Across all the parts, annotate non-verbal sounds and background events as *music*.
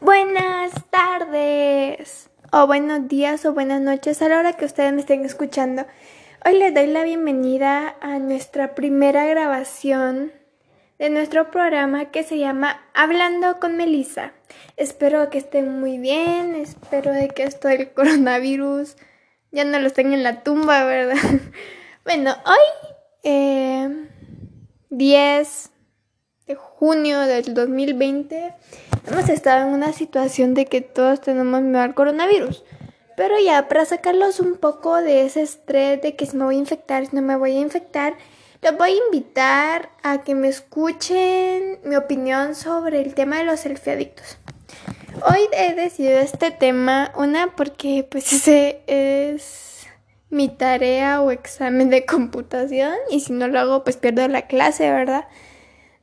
Buenas tardes, o buenos días, o buenas noches a la hora que ustedes me estén escuchando. Hoy les doy la bienvenida a nuestra primera grabación de nuestro programa que se llama Hablando con Melissa. Espero que estén muy bien, espero de que esto del coronavirus ya no lo estén en la tumba, ¿verdad? *laughs* bueno, hoy eh, 10 junio del 2020 hemos estado en una situación de que todos tenemos miedo al coronavirus. Pero ya para sacarlos un poco de ese estrés de que si me voy a infectar, si no me voy a infectar, los voy a invitar a que me escuchen mi opinión sobre el tema de los selfie adictos. Hoy he decidido este tema, una porque pues *laughs* ese es mi tarea o examen de computación y si no lo hago pues pierdo la clase, ¿verdad?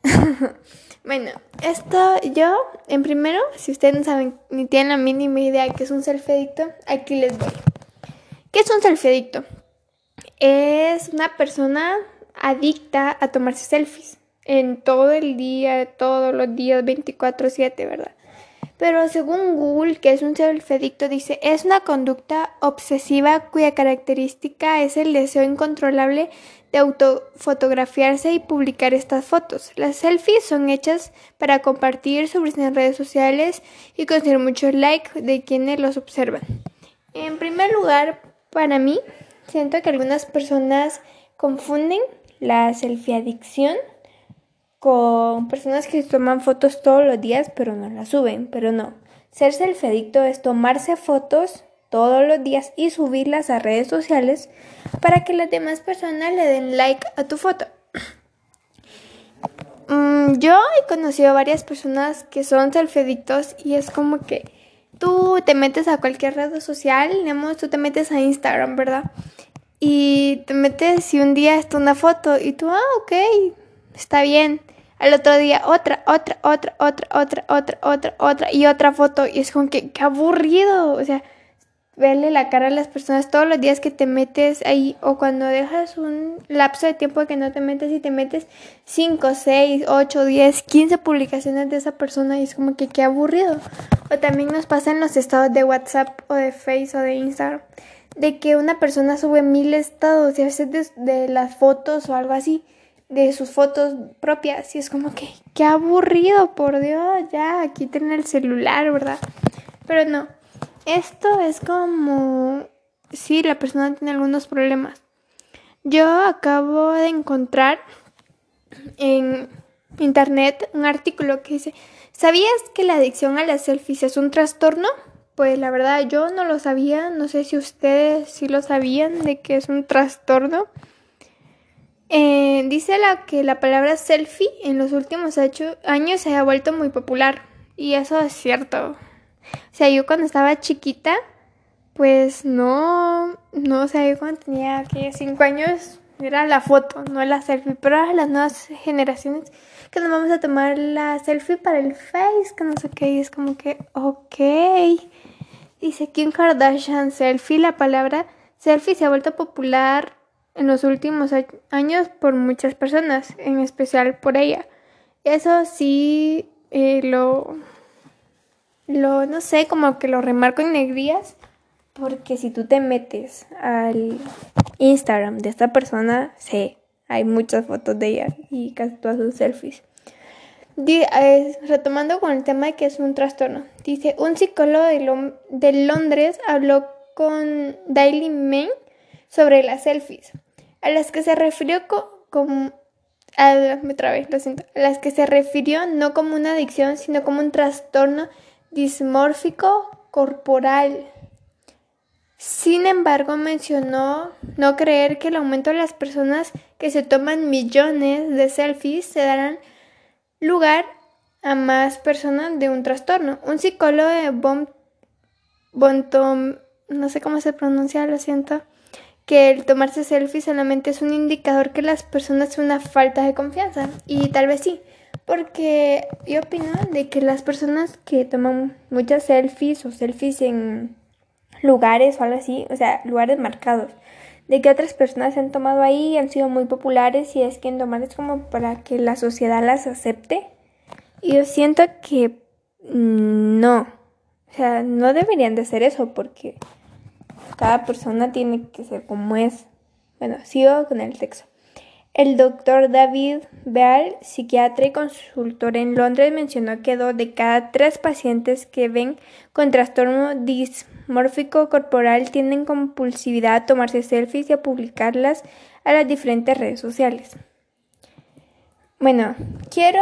*laughs* bueno, esto yo, en primero, si ustedes no saben ni tienen la mínima idea de qué es un selfie aquí les voy. ¿Qué es un selfie Es una persona adicta a tomarse selfies en todo el día, todos los días, 24/7, ¿verdad? Pero según Google, que es un self-adicto, dice, es una conducta obsesiva cuya característica es el deseo incontrolable de autofotografiarse y publicar estas fotos. Las selfies son hechas para compartir sobre en redes sociales y conseguir muchos likes de quienes los observan. En primer lugar, para mí, siento que algunas personas confunden la selfie adicción con personas que toman fotos todos los días pero no las suben, pero no. Ser selfie-adicto es tomarse fotos todos los días y subirlas a redes sociales para que las demás personas le den like a tu foto. *clears throat* Mm, yo he conocido varias personas que son selfie-adictos y es como que tú te metes a cualquier red social, digamos, tú te metes a Instagram, ¿verdad? Y te metes y un día está una foto y tú, ah, ok, está bien. Al otro día otra, otra, otra, otra, otra, otra, otra, otra y otra foto. Y es como que, qué aburrido. O sea, verle la cara a las personas todos los días que te metes ahí o cuando dejas un lapso de tiempo que no te metes y te metes 5, 6, 8, 10, 15 publicaciones de esa persona y es como que qué aburrido. O también nos pasa en los estados de WhatsApp o de Facebook o de Instagram de que una persona sube mil estados y a veces de, de las fotos o algo así de sus fotos propias y es como que qué aburrido, por Dios, ya aquí tiene el celular, ¿verdad? Pero no, esto es como sí, la persona tiene algunos problemas. Yo acabo de encontrar en internet un artículo que dice, ¿sabías que la adicción a las selfies es un trastorno? Pues la verdad yo no lo sabía, no sé si ustedes sí lo sabían de que es un trastorno. Eh, dice la que la palabra selfie en los últimos años se ha vuelto muy popular y eso es cierto. Sea, yo cuando estaba chiquita, pues no, no, o sea, yo cuando tenía aquí cinco años era la foto, no la selfie, pero ahora las nuevas generaciones que nos vamos a tomar la selfie para el face, que no sé qué, y es como que, ok. Dice Kim Kardashian selfie, la palabra selfie se ha vuelto popular en los últimos años por muchas personas, en especial por ella. Eso sí eh, lo, lo, no sé, como que lo remarco en negrías, porque si tú te metes al Instagram de esta persona, sé, hay muchas fotos de ella y casi todas sus selfies. retomando con el tema de que es un trastorno, dice, un psicólogo de, Londres habló con Daily Mail sobre las selfies a las que se refirió siento, a las que se refirió no como una adicción, sino como un trastorno dismórfico corporal. Sin embargo, mencionó no creer que el aumento de las personas que se toman millones de selfies se darán lugar a más personas de un trastorno. Un psicólogo de Bontom, no sé cómo se pronuncia, lo siento, que el tomarse selfies solamente es un indicador que las personas tienen una falta de confianza. Y tal vez sí, porque yo opino de que las personas que toman muchas selfies o selfies en lugares o algo así, o sea, lugares marcados, de que otras personas se han tomado ahí y han sido muy populares y es que en tomar es como para que la sociedad las acepte. Y yo siento que mm, no. O sea, no deberían de hacer eso porque cada persona tiene que ser como es. Bueno, sigo con el texto. El doctor David Beal, psiquiatra y consultor en Londres, mencionó que dos de cada tres pacientes que ven con trastorno dismórfico corporal tienen compulsividad a tomarse selfies y a publicarlas a las diferentes redes sociales. Bueno, quiero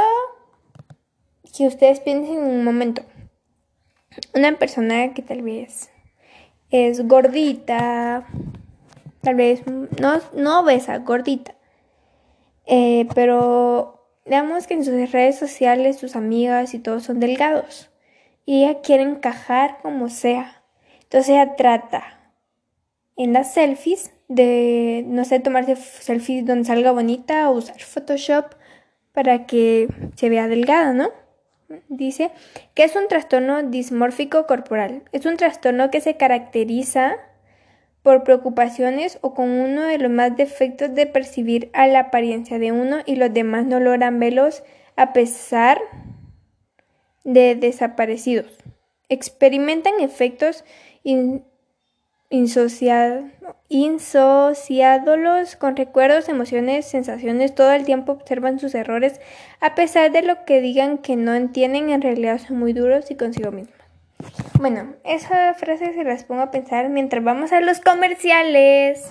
que ustedes piensen un momento. Una persona que tal vez es gordita, tal vez no, no gordita eh, pero veamos que en sus redes sociales sus amigas y todos son delgados. Y ella quiere encajar como sea. Entonces ella trata en las selfies de, no sé, tomarse selfies donde salga bonita o usar Photoshop para que se vea delgada, ¿no? Dice que es un trastorno dismórfico corporal. Es un trastorno que se caracteriza por preocupaciones o con uno de los más defectos de percibir a la apariencia de uno y los demás no logran verlos a pesar de desaparecidos. Experimentan efectos insociados con recuerdos, emociones, sensaciones, todo el tiempo observan sus errores, a pesar de lo que digan que no entienden, en realidad son muy duros y consigo mismos. Bueno, esa frase se las pongo a pensar mientras vamos a los comerciales.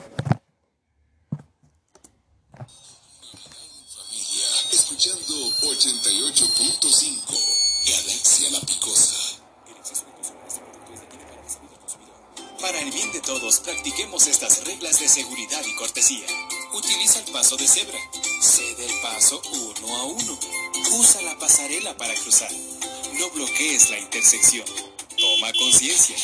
Escuchando 88.5 Galaxia La Picosa. Para el bien de todos, practiquemos estas reglas de seguridad y cortesía. Utiliza el paso de cebra. Cede el paso uno a uno. Usa la pasarela para cruzar. No bloquees la intersección. Toma conciencia.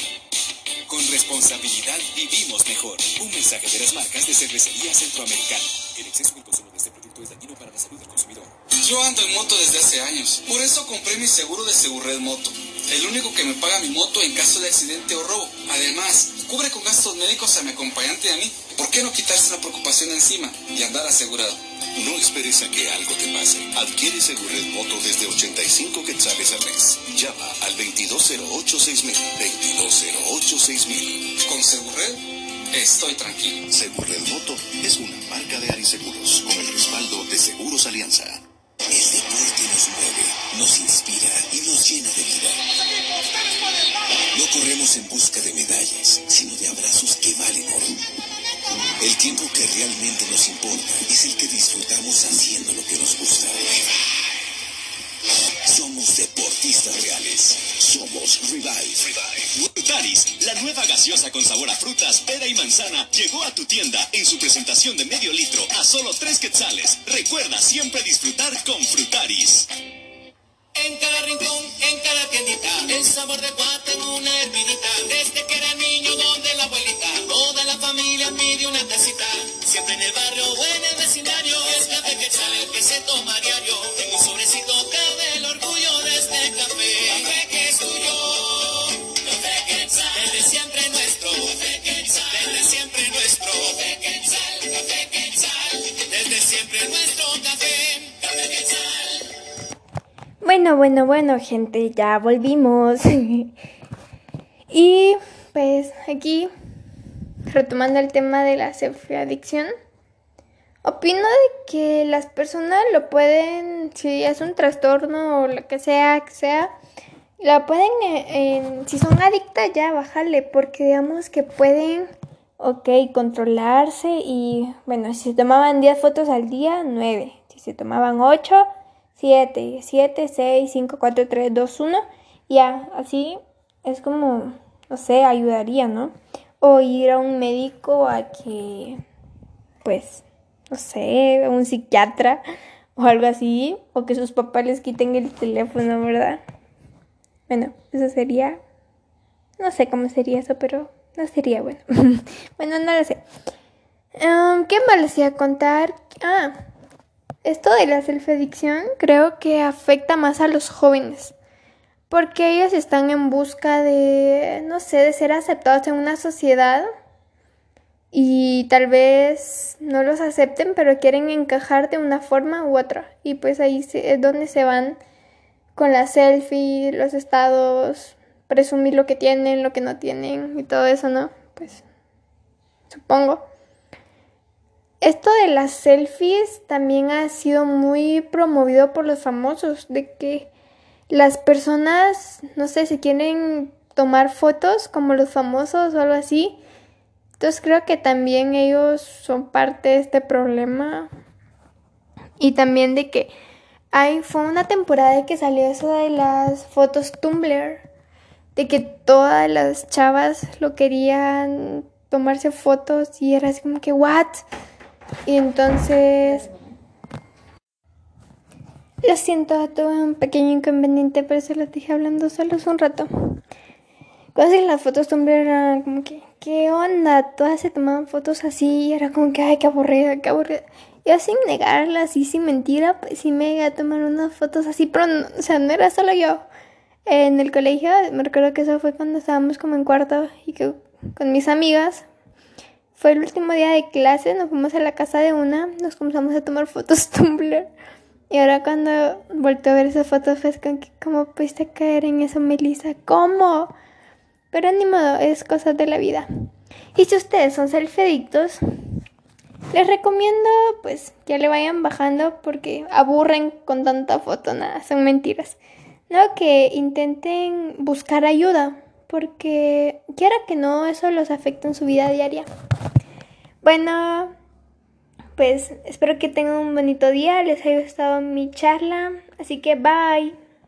Con responsabilidad vivimos mejor. Un mensaje de las marcas de cervecería centroamericana. El exceso del consumo de este producto es dañino para la salud del consumidor. Yo ando en moto desde hace años. Por eso compré mi seguro de Segurred Moto. El único que me paga mi moto en caso de accidente o robo. Además, cubre con gastos médicos a mi acompañante y a mí. ¿Por qué no quitarse la preocupación encima y andar asegurado? No esperes a que algo te pase. Adquiere Segured Moto desde 85 quetzales al mes. Llama al 2208-6000. 2208-6000. Con Segured estoy tranquilo. Segured Moto es una marca de Ariseguros con el respaldo de Seguros Alianza. El deporte nos mueve, nos inspira y nos llena de vida. No corremos en busca de medallas, sino de abrazos que valen oro. El tiempo que realmente nos importa es el que disfrutamos haciendo lo que nos gusta. Somos deportistas reales. Somos Revive. Frutaris, la nueva gaseosa con sabor a frutas, pera y manzana, llegó a tu tienda en su presentación de medio litro a solo tres quetzales. Recuerda siempre disfrutar con Frutaris. En cada rincón, en cada tiendita, el sabor de guate en una hervidita. Desde que era niño, donde la abuelita, toda la familia pide una tacita. Siempre en el barrio o en el vecindario, es café que sale el que se Bueno, bueno, gente, ya volvimos. *laughs* y pues aquí, retomando el tema de la selfie-adicción, opino de que las personas lo pueden, si es un trastorno o lo que sea, que sea, la pueden, eh, si son adictas ya, bajarle, porque digamos que pueden, ok, controlarse y, bueno, si se tomaban 10 fotos al día, 9, si se tomaban 8, 7, 7, 6, 5, 4, 3, 2, 1. Ya, así es como, no sé, ayudaría, ¿no? O ir a un médico a que, pues, no sé, a un psiquiatra o algo así. O que sus papás les quiten el teléfono, ¿verdad? Bueno, eso sería, no sé cómo sería eso, pero no sería bueno. *laughs* bueno, no lo sé. Um, ¿Qué más les iba a contar? Ah, esto de la self-adicción creo que afecta más a los jóvenes, porque ellos están en busca de, no sé, de ser aceptados en una sociedad y tal vez no los acepten, pero quieren encajar de una forma u otra. Y pues ahí es donde se van con la selfie, los estados, presumir lo que tienen, lo que no tienen y todo eso, ¿no? Pues supongo. Esto de las selfies también ha sido muy promovido por los famosos, de que las personas, no sé, si quieren tomar fotos como los famosos o algo así. Entonces creo que también ellos son parte de este problema. Y también de que hay, fue una temporada que salió eso de las fotos Tumblr. De que todas las chavas lo querían tomarse fotos y era así como que, ¿what? Y entonces... Lo siento, tuve un pequeño inconveniente, pero se lo dije hablando solos un rato. Cuando las fotos Tumblr era como que, ¿qué onda? Todas se tomaban fotos así y era como que, ay, qué aburrida, qué aburrida. Yo sin negarlas y sin mentira, pues sí me iba a tomar unas fotos así, pero o sea, no era solo yo. En el colegio, me recuerdo que eso fue cuando estábamos como en cuarto y que con mis amigas fue el último día de clase, nos fuimos a la casa de una, nos comenzamos a tomar fotos *laughs* Tumblr. Y ahora cuando volteo a ver esas fotos fue como ¿cómo pudiste caer en eso, Melissa? ¿Cómo? Pero ni modo, es cosa de la vida. Y si ustedes son self-edictos, les recomiendo pues que le vayan bajando porque aburren con tanta foto, nada, son mentiras. No, que intenten buscar ayuda porque quiera que no, eso los afecta en su vida diaria. Bueno, pues espero que tengan un bonito día, les haya gustado mi charla, así que bye.